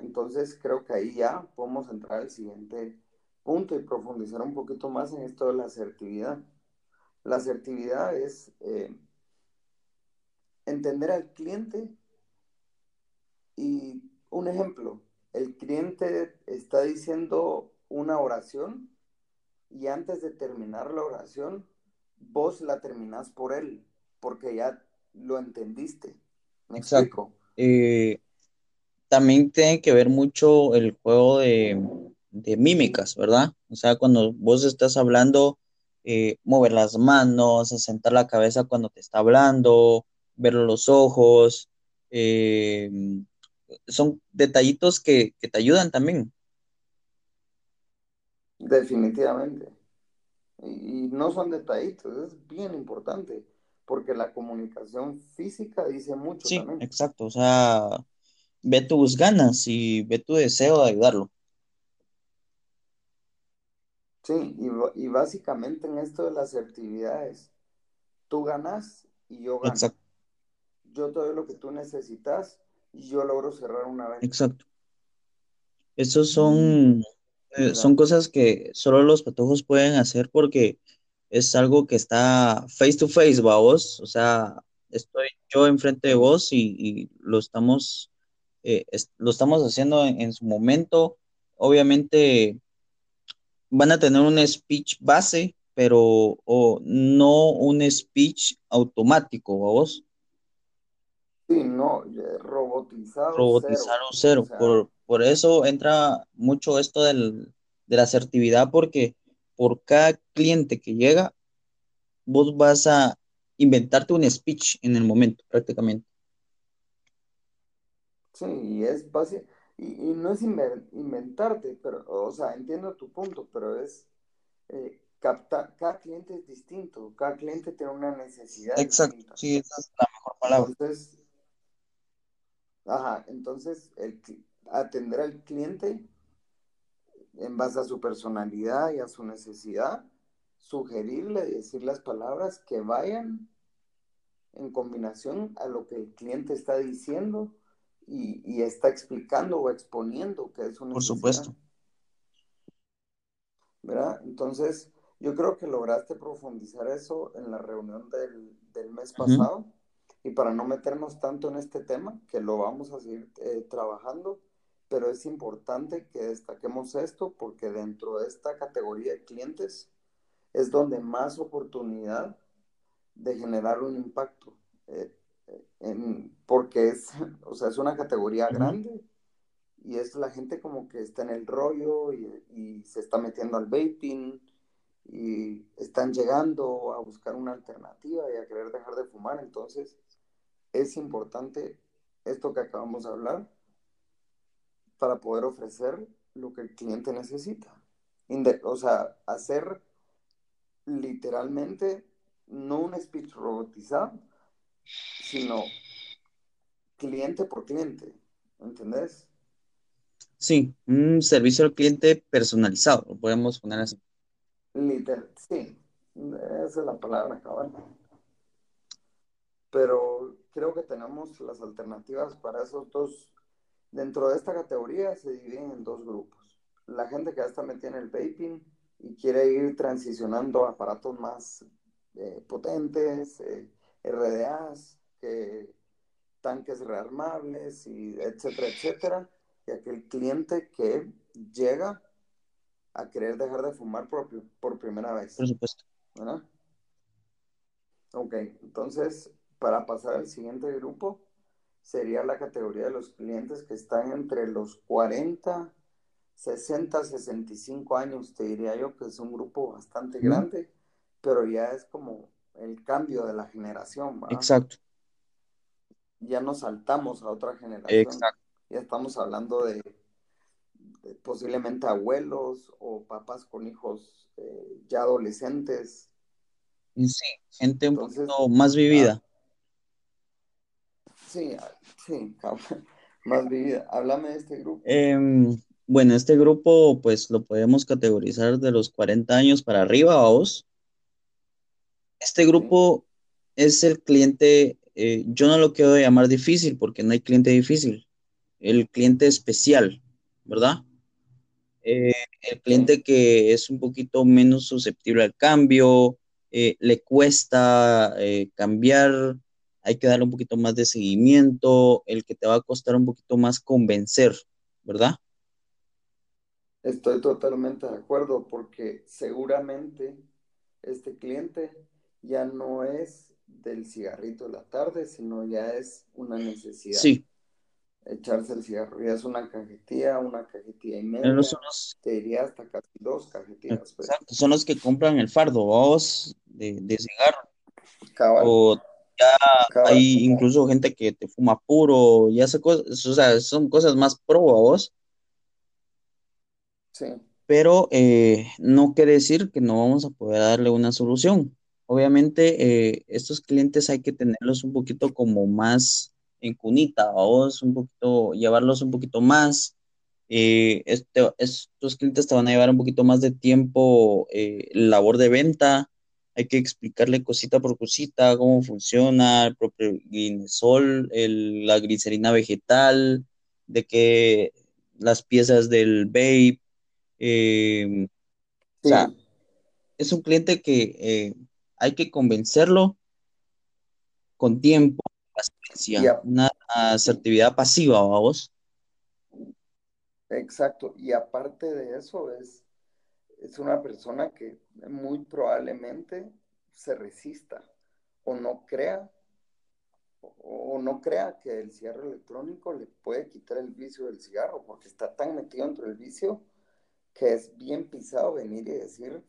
Entonces creo que ahí ya podemos entrar al siguiente punto y profundizar un poquito más en esto de la asertividad. La asertividad es eh, entender al cliente y un ejemplo, el cliente está diciendo una oración y antes de terminar la oración, vos la terminás por él, porque ya lo entendiste. ¿Me Exacto. Eh, también tiene que ver mucho el juego de, mímicas, ¿verdad? O sea, cuando vos estás hablando, eh, mover las manos, asentar la cabeza cuando te está hablando, ver los ojos, eh, son detallitos que, te ayudan también. Definitivamente. Y, no son detallitos, es bien importante, porque la comunicación física dice mucho. Sí, exacto, o sea, ve tus ganas y ve tu deseo de ayudarlo. Sí, y, y básicamente en esto de las actividades, tú ganas y yo gano. Exacto. Yo te doy lo que tú necesitas y yo logro cerrar una venta. Exacto. Estos son, eh, son cosas que solo los patojos pueden hacer porque es algo que está face to face, va vos, o sea, estoy yo enfrente de vos y, lo estamos, eh, lo estamos haciendo en, su momento. Obviamente van a tener un speech base, pero o, no un speech automático, vos. Sí, no, robotizado. Robotizado cero. por, por, eso entra mucho esto del, de la asertividad, porque por cada cliente que llega, vos vas a inventarte un speech en el momento, prácticamente. Sí, y es básico. Y, no es inventarte, pero, o sea, entiendo tu punto, pero es eh, captar, cada cliente es distinto, cada cliente tiene una necesidad. Exacto, sí, esa es la mejor palabra. Entonces, ajá, entonces el, atender al cliente en base a su personalidad y a su necesidad, sugerirle y decir las palabras que vayan en combinación a lo que el cliente está diciendo y, está explicando o exponiendo que es una Por supuesto. ¿Verdad? Entonces, yo creo que lograste profundizar eso en la reunión del, mes pasado. Y para no meternos tanto en este tema, que lo vamos a seguir eh, trabajando, pero es importante que destaquemos esto porque dentro de esta categoría de clientes es donde más oportunidad de generar un impacto. Eh, porque es, <laughs> o sea, es una categoría grande y es la gente como que está en el rollo y, se está metiendo al vaping y están llegando a buscar una alternativa y a querer dejar de fumar. Entonces, es importante esto que acabamos de hablar para poder ofrecer lo que el cliente necesita. o sea, hacer literalmente no un speech robotizado, sino cliente por cliente, ¿entendés? Sí, un servicio al cliente personalizado, lo podemos poner así. Literal, sí, esa es la palabra cabal. Pero creo que tenemos las alternativas para esos dos. Dentro de esta categoría se dividen en dos grupos. La gente que ya está metida en el vaping y quiere ir transicionando a aparatos más eh, potentes, eh, RDAs, que, tanques rearmables, y etcétera, etcétera, y aquel cliente que llega a querer dejar de fumar por, por primera vez. Por supuesto. ¿Verdad? Ok, entonces, para pasar al siguiente grupo, sería la categoría de los clientes que están entre los 40, 60, 65 años, te diría yo que es un grupo bastante grande, pero ya es como el cambio de la generación. Exacto. Ya nos saltamos a otra generación. Exacto. Ya estamos hablando de, posiblemente abuelos o papás con hijos eh, ya adolescentes. Sí, gente un poquito más vivida. Sí, sí, <laughs> más vivida. Háblame de este grupo. Em, bueno, este grupo pues lo podemos categorizar de los 40 años para arriba, vos. Este grupo es el cliente, eh, yo no lo quiero llamar difícil porque no hay cliente difícil, el cliente especial, ¿verdad? Eh, el cliente que es un poquito menos susceptible al cambio, eh, le cuesta cambiar, hay que darle un poquito más de seguimiento, el que te va a costar un poquito más convencer, ¿verdad? Estoy totalmente de acuerdo porque seguramente este cliente ya no es del cigarrito de la tarde, sino ya es una necesidad. Sí. Echarse el cigarro, ya es una cajetilla, una cajetilla y media. Te diría hasta casi dos cajetillas. Pues. Exacto, son los que compran el fardo, vos, de, de cigarro. O ya hay incluso gente que te fuma puro, ya hace cosas, o sea, son cosas más pro a vos. Sí. Pero eh, no quiere decir que no vamos a poder darle una solución. Obviamente, eh, estos clientes hay que tenerlos un poquito como más en cunita, vamos, un poquito, llevarlos un poquito más, Eh, este, estos clientes te van a llevar un poquito más de tiempo, eh, labor de venta, hay que explicarle cosita por cosita cómo funciona el propio guinesol, la glicerina vegetal, de que las piezas del vape. Eh, o sea, es un cliente que eh, hay que convencerlo con tiempo, paciencia, una asertividad pasiva, vamos. Exacto, y aparte de eso es, es una persona que muy probablemente se resista o no crea o no crea que el cigarro electrónico le puede quitar el vicio del cigarro, porque está tan metido dentro del vicio que es bien pisado venir y decir,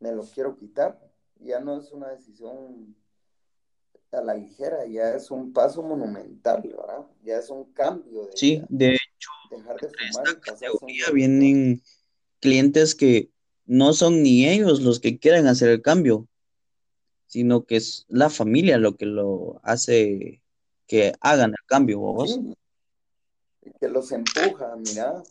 me lo quiero quitar. Ya no es una decisión a la ligera, ya es un paso monumental, ¿verdad? Ya es un cambio. De sí, de hecho, dejar de fumar esta categoría vienen clientes que no son ni ellos los que quieren hacer el cambio, sino que es la familia lo que lo hace que hagan el cambio, vos. Que los empuja, mira,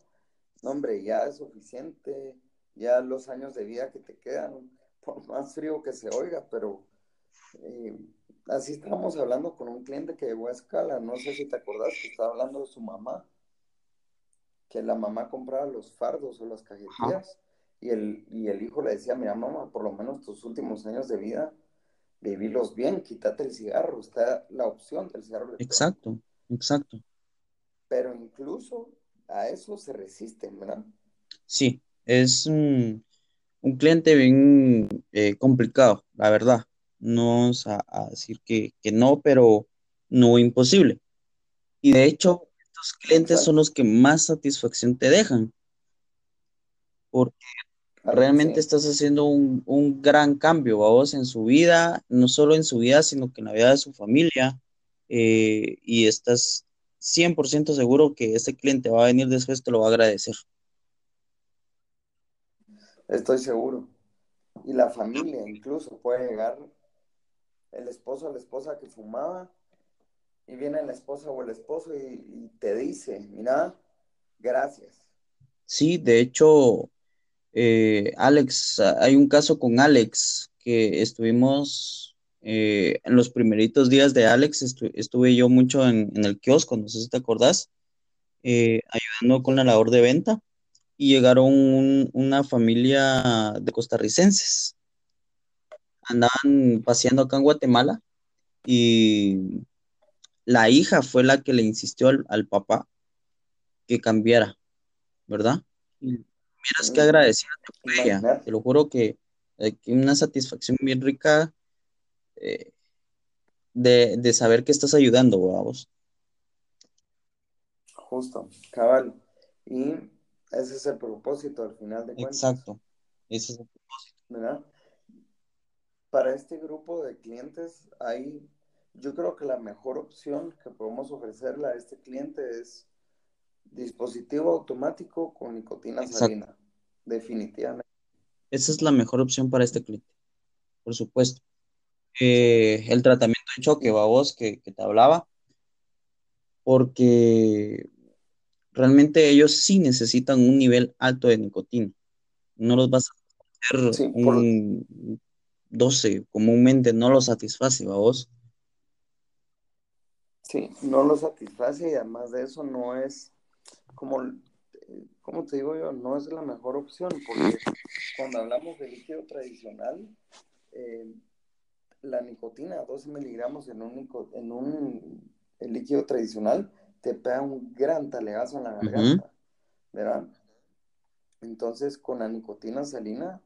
no, hombre, ya es suficiente, ya los años de vida que te quedan, por más frío que se oiga, pero eh, así estábamos hablando con un cliente que llegó a escala, no sé si te acordás que estaba hablando de su mamá, que la mamá compraba los fardos o las cajetillas y el, y el hijo le decía, mira mamá, por lo menos tus últimos años de vida, vivirlos bien, quítate el cigarro, está la opción del cigarro Exacto, exacto. Pero incluso a eso se resisten, ¿verdad? Sí, es un, cliente bien eh, complicado, la verdad. No vamos a, decir que, no, pero no imposible. Y de hecho, estos clientes son los que más satisfacción te dejan. Porque realmente estás haciendo un, gran cambio, vos, en su vida, no solo en su vida, sino que en la vida de su familia, eh, y estás 100% seguro que ese cliente va a venir después, te lo va a agradecer. Estoy seguro. Y la familia <clears throat> incluso puede llegar el esposo o la esposa que fumaba y viene la esposa o el esposo y, y te dice, mira, gracias. Sí, de hecho, eh, Alex, hay un caso con Alex que estuvimos eh, en los primeritos días de Alex, estuve yo mucho en, el kiosco, no sé si te acordás, eh, ayudando con la labor de venta y llegaron una familia de costarricenses. Andaban paseando acá en Guatemala y la hija fue la que le insistió al papá que cambiara, ¿verdad? Miras qué agradecida te ella. Te lo juro que, eh, una satisfacción bien rica eh, de, saber que estás ayudando, vos. Justo, cabal. Y ese es el propósito al final de cuentas. Exacto, ese es el propósito. ¿Verdad? Para este grupo de clientes hay, yo creo que la mejor opción que podemos ofrecerle a este cliente es dispositivo automático con nicotina salina. Definitivamente. Esa es la mejor opción para este cliente, por supuesto. Eh, el tratamiento de choque, babos, que, que te hablaba, porque realmente ellos sí necesitan un nivel alto de nicotina. No los vas a hacer un 12, comúnmente no los satisface, babos. Sí, no lo satisface y además de eso no es como, como te digo yo, no es la mejor opción, porque cuando hablamos de líquido tradicional, eh, la nicotina, 12 miligramos en un, en un líquido tradicional, te pega un gran talegazo en la garganta, ¿verdad? Entonces, con la nicotina salina,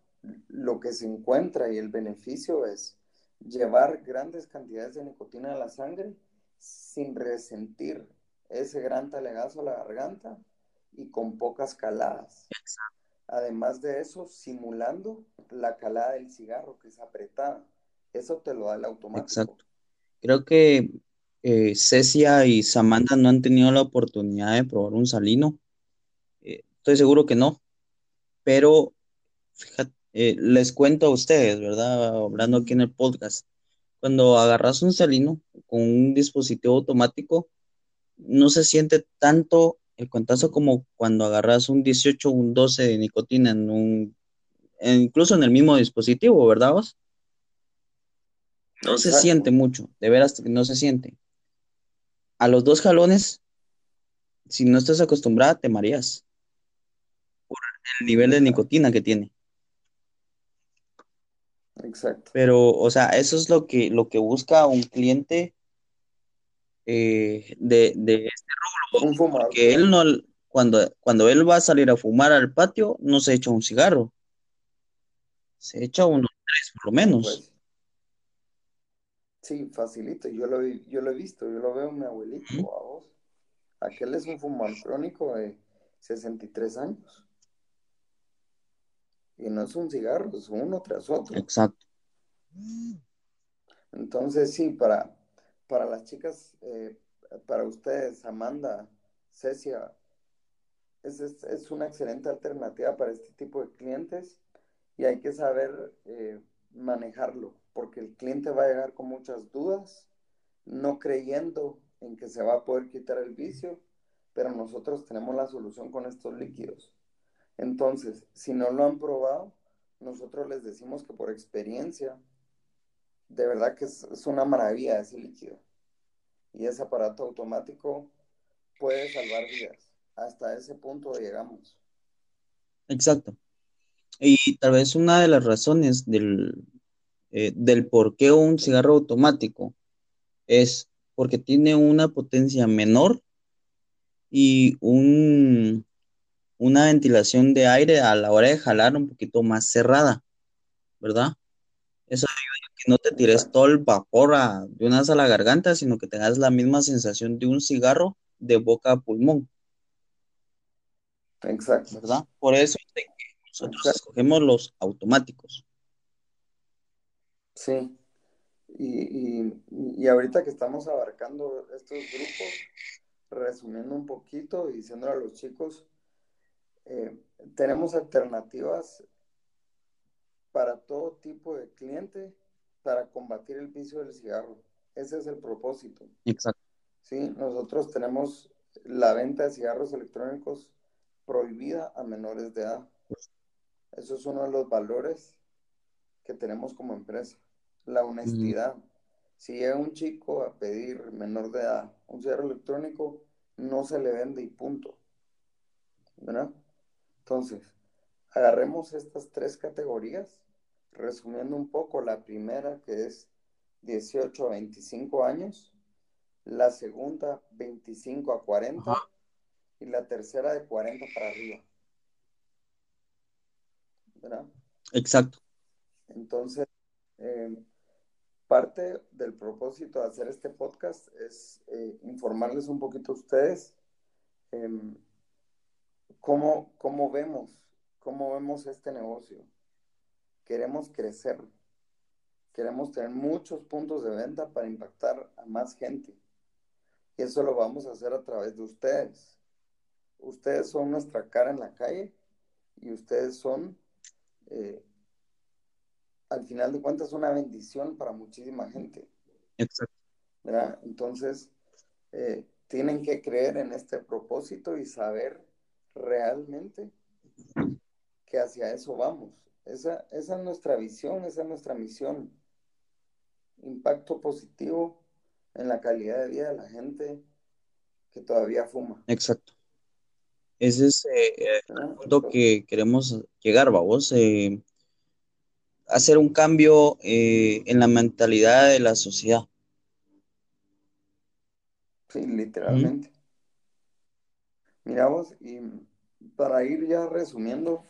lo que se encuentra y el beneficio es llevar grandes cantidades de nicotina a la sangre sin resentir ese gran talegazo a la garganta y con pocas caladas. Además de eso, simulando la calada del cigarro, que es apretada. Eso te lo da el automático. Exacto. Creo que eh, Cecia y Samantha no han tenido la oportunidad de probar un salino. Eh, estoy seguro que no. Pero, fíjate, eh, les cuento a ustedes, ¿verdad? Hablando aquí en el podcast. Cuando agarras un salino con un dispositivo automático, no se siente tanto el cuentazo como cuando agarras un 18 o un 12 de nicotina en un, incluso en el mismo dispositivo, ¿verdad vos? No se siente mucho, de veras no se siente. A los dos jalones, si no estás acostumbrada, te mareas por el nivel de nicotina que tiene. Exacto. Pero, o sea, eso es lo que, lo que busca un cliente eh, de, de, este rubro. Un Porque él no, cuando, cuando él va a salir a fumar al patio, no se echa un cigarro. Se echa unos tres por lo menos. Pues, sí, facilito. Yo lo, yo lo he visto, yo lo veo en mi abuelito, a vos. Aquel es un fumador crónico de 63 años. Y no es un cigarro, es uno tras otro. Exacto. Entonces, sí, para, para las chicas, eh, para ustedes, Amanda, Cecia, es, es, una excelente alternativa para este tipo de clientes y hay que saber eh, manejarlo, porque el cliente va a llegar con muchas dudas, no creyendo en que se va a poder quitar el vicio, pero nosotros tenemos la solución con estos líquidos. Entonces, si no lo han probado, nosotros les decimos que por experiencia, de verdad que es, una maravilla ese líquido. Y ese aparato automático puede salvar vidas. Hasta ese punto llegamos. Exacto. Y tal vez una de las razones del, eh, del por qué un cigarro automático es porque tiene una potencia menor y un, una ventilación de aire a la hora de jalar un poquito más cerrada, ¿verdad? Eso que no te tires todo el vapor de una a la garganta, sino que tengas la misma sensación de un cigarro de boca a pulmón. Exacto. ¿Verdad? Por eso nosotros escogemos los automáticos. Sí. Y, y ahorita que estamos abarcando estos grupos, resumiendo un poquito y diciéndole a los chicos, eh, tenemos alternativas para todo tipo de cliente para combatir el vicio del cigarro. Ese es el propósito. Exacto. Sí, nosotros tenemos la venta de cigarros electrónicos prohibida a menores de edad. Eso es uno de los valores que tenemos como empresa, la honestidad. Si llega un chico a pedir menor de edad un cigarro electrónico, no se le vende y punto. ¿Verdad? Entonces, agarremos estas tres categorías, resumiendo un poco, la primera que es 18 a 25 años, la segunda 25 a 40 y la tercera de 40 para arriba. ¿Verdad? Exacto. Entonces, eh, parte del propósito de hacer este podcast es eh, informarles un poquito a ustedes em, ¿Cómo, ¿Cómo vemos? ¿Cómo vemos este negocio? Queremos crecer. Queremos tener muchos puntos de venta para impactar a más gente. Y eso lo vamos a hacer a través de ustedes. Ustedes son nuestra cara en la calle y ustedes son, eh, al final de cuentas, una bendición para muchísima gente. Exacto. Entonces, eh, tienen que creer en este propósito y saber realmente que hacia eso vamos. Esa, esa es nuestra visión, esa es nuestra misión. Impacto positivo en la calidad de vida de la gente que todavía fuma. Exacto. Ese es eh, el punto que queremos llegar, vamos. Eh, hacer un cambio eh, en la mentalidad de la sociedad. Sí, literalmente. Miramos, y para ir ya resumiendo,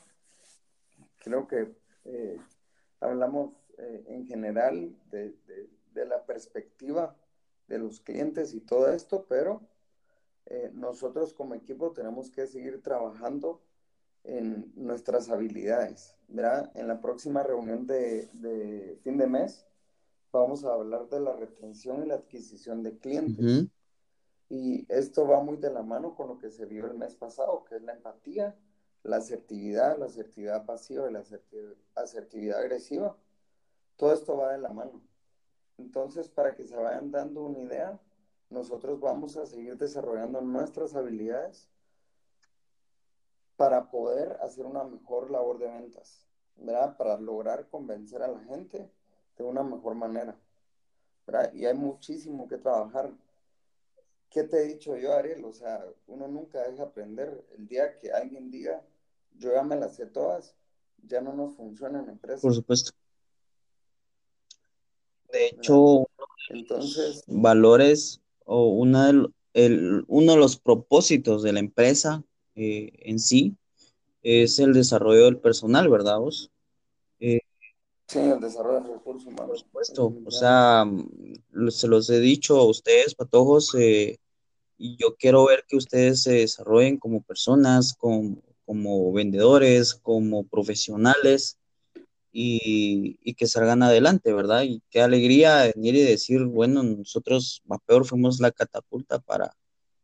creo que eh, hablamos eh, en general de, la perspectiva de los clientes y todo esto, pero eh, nosotros como equipo tenemos que seguir trabajando en nuestras habilidades. ¿verdad? En la próxima reunión de, fin de mes vamos a hablar de la retención y la adquisición de clientes. Y esto va muy de la mano con lo que se vio el mes pasado, que es la empatía, la asertividad, la asertividad pasiva y la asertividad agresiva. Todo esto va de la mano. Entonces, para que se vayan dando una idea, nosotros vamos a seguir desarrollando nuestras habilidades para poder hacer una mejor labor de ventas. Para lograr convencer a la gente de una mejor manera. Y hay muchísimo que trabajar. ¿Qué te he dicho yo, Ariel? O sea, uno nunca deja aprender. El día que alguien diga, yo ya me las sé todas, ya no nos funciona en la empresa. Por supuesto. De hecho, entonces, valores o una el, uno de los propósitos de la empresa eh, en sí es el desarrollo del personal, ¿verdad vos? Sí, el desarrollo del recurso humano. Por supuesto, o sea, se los he dicho a ustedes, patojos, eh, y yo quiero ver que ustedes se desarrollen como personas, como, como vendedores, como profesionales, y, que salgan adelante, ¿verdad? Y qué alegría venir y decir, bueno, nosotros, más peor, fuimos la catapulta para,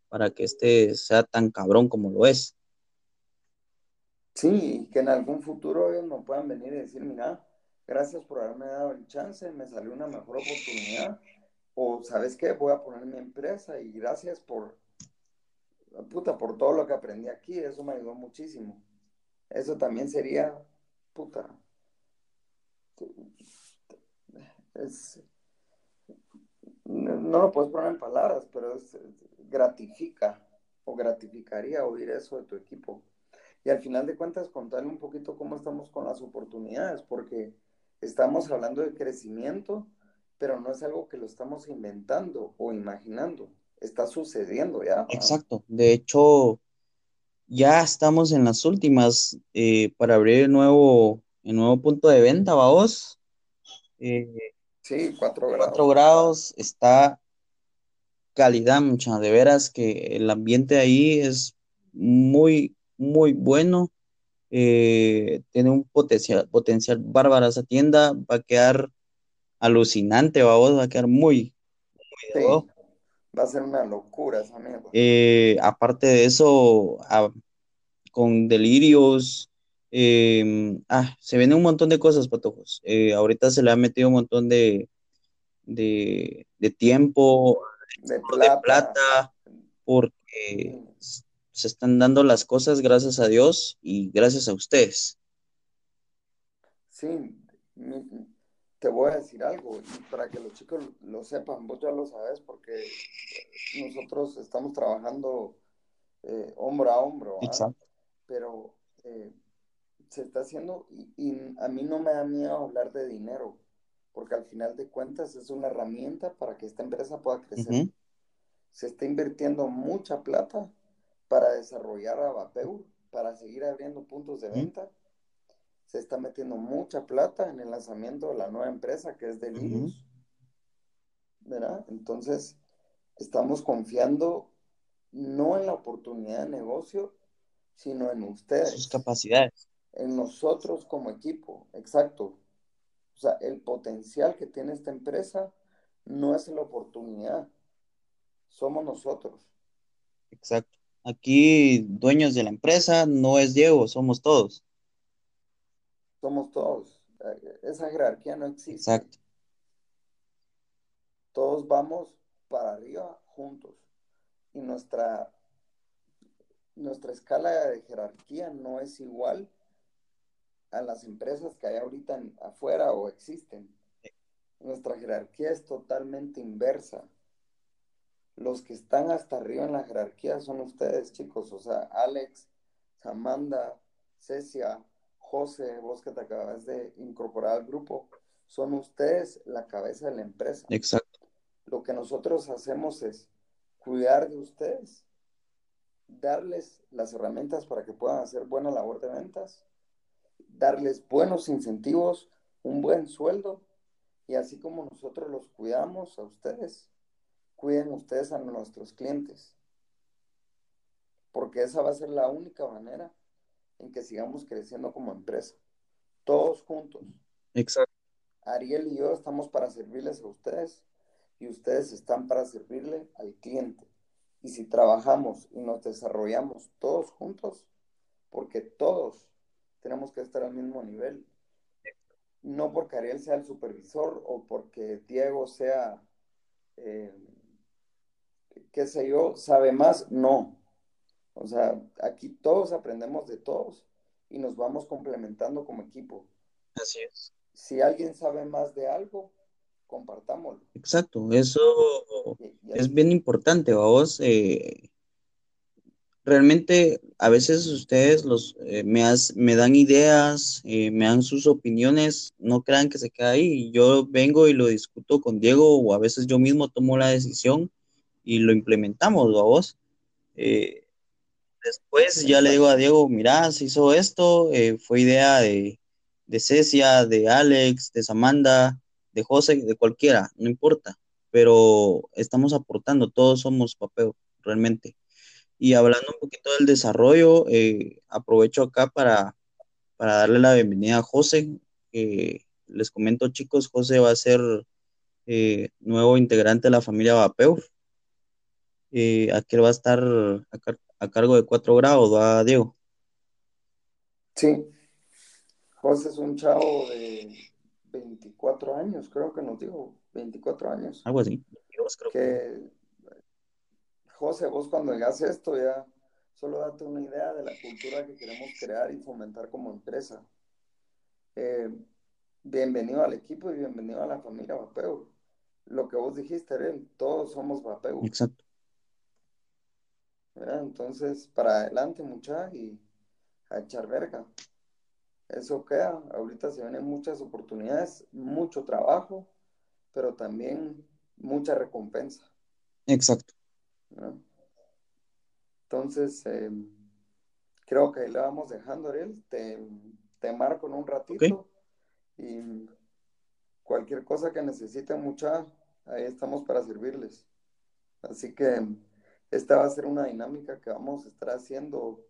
para que este sea tan cabrón como lo es. Sí, que en algún futuro ellos me puedan venir y decir, mira, gracias por haberme dado el chance, me salió una mejor oportunidad, o sabes qué, voy a poner mi empresa y gracias por, puta, por todo lo que aprendí aquí, eso me ayudó muchísimo. Eso también sería, puta, no, lo puedes poner en palabras, pero es, gratifica o gratificaría oír eso de tu equipo. Y al final de cuentas, contarle un poquito cómo estamos con las oportunidades, porque estamos hablando de crecimiento, pero no es algo que lo estamos inventando o imaginando, está sucediendo ya. Exacto, de hecho, ya estamos en las últimas eh, para abrir el nuevo el nuevo punto de venta, vamos. Eh, sí, cuatro grados. Cuatro grados está calidad, mucha, de veras que el ambiente ahí es muy, muy bueno. Eh, tiene un potencial, potencial bárbaro esa tienda, va a quedar alucinante, va a quedar muy, muy Va a ser una locura esa mierda. Eh, aparte de eso, con delirios, Em, ah, se viene un montón de cosas, patojos. Eh, ahorita se le ha metido un montón de, de, tiempo, de plata. porque se están dando las cosas gracias a Dios y gracias a ustedes. Sí, te voy a decir algo, y para que los chicos lo sepan, vos ya lo sabes, porque nosotros estamos trabajando eh, hombro a hombro, Exacto. pero eh, se está haciendo y, a mí no me da miedo hablar de dinero, porque al final de cuentas es una herramienta para que esta empresa pueda crecer. Se está invirtiendo mucha plata para desarrollar a Vapeur, para seguir abriendo puntos de venta. Se está metiendo mucha plata en el lanzamiento de la nueva empresa que es Delirious. ¿Verdad? Entonces, estamos confiando no en la oportunidad de negocio, sino en ustedes. Sus capacidades en nosotros como equipo, exacto. O sea, el potencial que tiene esta empresa no es la oportunidad, somos nosotros. Exacto. Aquí dueños de la empresa no es Diego, somos todos. Somos todos. Esa jerarquía no existe. Exacto. Todos vamos para arriba juntos. Y nuestra, nuestra escala de jerarquía no es igual a las empresas que hay ahorita afuera o existen. Nuestra jerarquía es totalmente inversa. Los que están hasta arriba en la jerarquía son ustedes, chicos. O sea, Alex, Samanda, Cecia, José, vos que te acabas de incorporar al grupo, son ustedes la cabeza de la empresa. Exacto. Lo que nosotros hacemos es cuidar de ustedes, darles las herramientas para que puedan hacer buena labor de ventas darles buenos incentivos, un buen sueldo, y así como nosotros los cuidamos a ustedes, cuiden ustedes a nuestros clientes. Porque esa va a ser la única manera en que sigamos creciendo como empresa. Todos juntos. Exacto. Ariel y yo estamos para servirles a ustedes y ustedes están para servirle al cliente. Y si trabajamos y nos desarrollamos todos juntos, porque todos tenemos que estar al mismo nivel. No porque Ariel sea el supervisor o porque Diego sea, eh, qué sé yo, sabe más, no. O sea, aquí todos aprendemos de todos y nos vamos complementando como equipo. Así es. Si alguien sabe más de algo, compartámoslo. Exacto, eso Y, y es bien importante, vos. Eh, realmente a veces ustedes los, eh, me, has- me dan ideas, eh, me dan sus opiniones, no crean que se queda ahí. Yo vengo y lo discuto con Diego o a veces yo mismo tomo la decisión y lo implementamos, vos. Eh, después ya le digo a. Diego, mira, se hizo esto, eh, fue idea de, de Cecia, de Alex, de Samantha, de José, de cualquiera, no importa, pero estamos aportando, todos somos papel, realmente. Y hablando un poquito del desarrollo, eh, aprovecho acá para, para darle la bienvenida a José. Eh, les comento, chicos, José va a ser eh, nuevo integrante de la familia Vapeur. Eh, aquí va a estar a, car- a cargo de cuatro grados, ¿va, Diego? Sí, José es un chavo de 24 años, creo que nos dijo, 24 años, Algo así. Dios, creo que. que José, vos cuando hagas esto ya solo date una idea de la cultura que queremos crear y fomentar como empresa. Eh, bienvenido al equipo y bienvenido a la familia Vapeo. Lo que vos dijiste, Ariel, todos somos Vapeo. Exacto. ¿Verdad? Entonces, para adelante, mucha, y a echar verga. Eso queda. Ahorita se vienen muchas oportunidades, mucho trabajo, pero también mucha recompensa. Exacto. ¿verdad? Entonces, eh, creo que ahí le vamos dejando, Ariel. Te, te marco en un ratito y cualquier cosa que necesiten, mucha, ahí estamos para servirles. Así que esta va a ser una dinámica que vamos a estar haciendo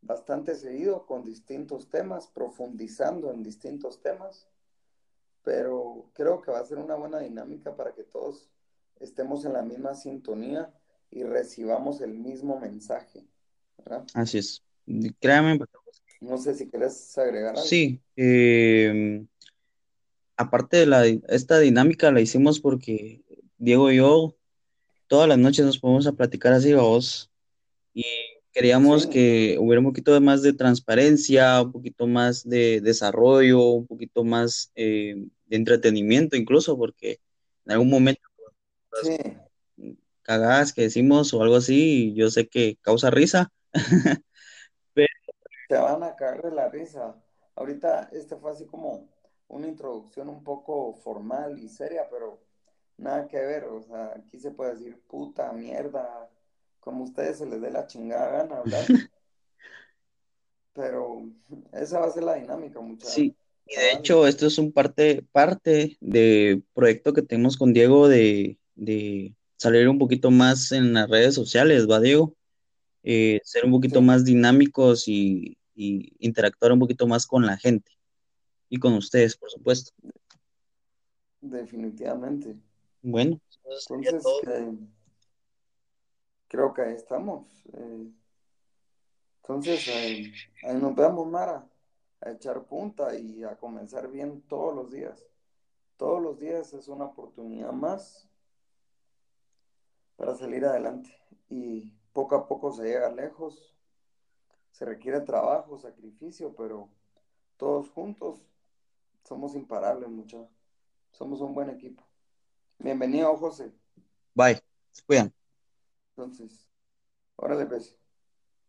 bastante seguido con distintos temas, profundizando en distintos temas, pero creo que va a ser una buena dinámica para que todos estemos en la misma sintonía y recibamos el mismo mensaje, ¿verdad? Así es. Créame. No sé si quieres agregar algo. Sí. eh, aparte de la, esta dinámica la hicimos porque Diego y yo todas las noches nos ponemos a platicar así, vos, y queríamos Sí, que hubiera un poquito más de transparencia, un poquito más de desarrollo, un poquito más eh, de entretenimiento incluso, porque en algún momento sí, cagadas que decimos o algo así, yo sé que causa risa, <laughs> pero te van a caer de la risa. Ahorita este fue así como una introducción un poco formal y seria, pero nada que ver. O sea, aquí se puede decir puta, mierda, como a ustedes se les dé la chingada gana hablar, <laughs> pero esa va a ser la dinámica, mucha sí. Y de hecho, esto es un parte, parte de proyecto que tenemos con Diego de, de salir un poquito más en las redes sociales, ¿va, Diego? eh, ser un poquito Sí, más dinámicos y, y interactuar un poquito más con la gente y con ustedes, por supuesto. definitivamente. Bueno, eso sería Entonces, todo. que, creo que ahí estamos. Eh, entonces, eh, ahí nos vemos, Mara, a echar punta y a comenzar bien todos los días. Todos los días es una oportunidad más para salir adelante. Y poco a poco se llega lejos. Se requiere trabajo, sacrificio, pero todos juntos somos imparables, muchachos. Somos un buen equipo. Bienvenido, José. Bye, se cuidan. Entonces, órale, pues.